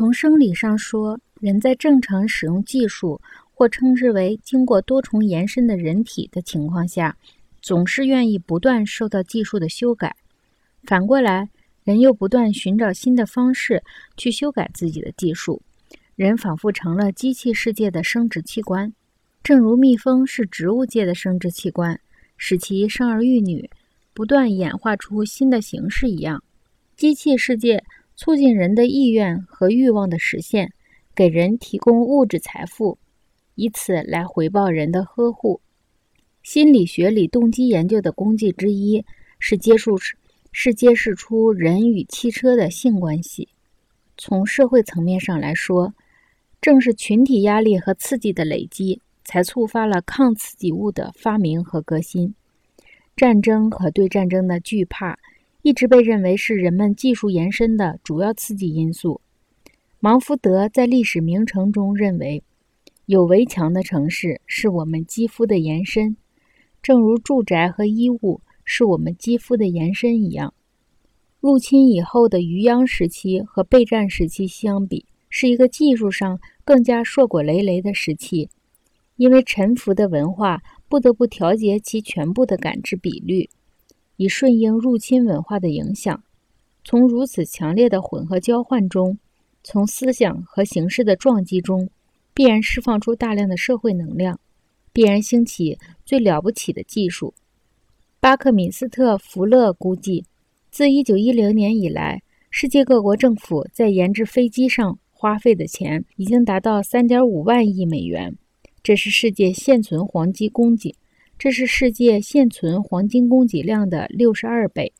从生理上说，人在正常使用技术，或称之为经过多重延伸的人体的情况下，总是愿意不断受到技术的修改。反过来，人又不断寻找新的方式去修改自己的技术，人仿佛成了机器世界的生殖器官，正如蜜蜂是植物界的生殖器官，使其生儿育女，不断演化出新的形式一样。机器世界。促进人的意愿和欲望的实现，给人提供物质财富，以此来回报人的呵护。心理学里动机研究的功绩之一是揭示是揭示出人与汽车的性关系。从社会层面上来说，正是群体压力和刺激的累积，才触发了抗刺激物的发明和革新。战争和对战争的惧怕。一直被认为是人们技术延伸的主要刺激因素。芒福德在历史名城中认为，有围墙的城市是我们肌肤的延伸，正如住宅和衣物是我们肌肤的延伸一样。入侵以后的渔央时期和备战时期相比，是一个技术上更加硕果累累的时期，因为臣服的文化不得不调节其全部的感知比率。以顺应入侵文化的影响，从如此强烈的混合交换中，从思想和形式的撞击中，必然释放出大量的社会能量，必然兴起最了不起的技术。巴克米斯特·福勒估计，自1910年以来，世界各国政府在研制飞机上花费的钱已经达到3.5万亿美元，这是世界现存黄金供给。这是世界现存黄金供给量的六十二倍。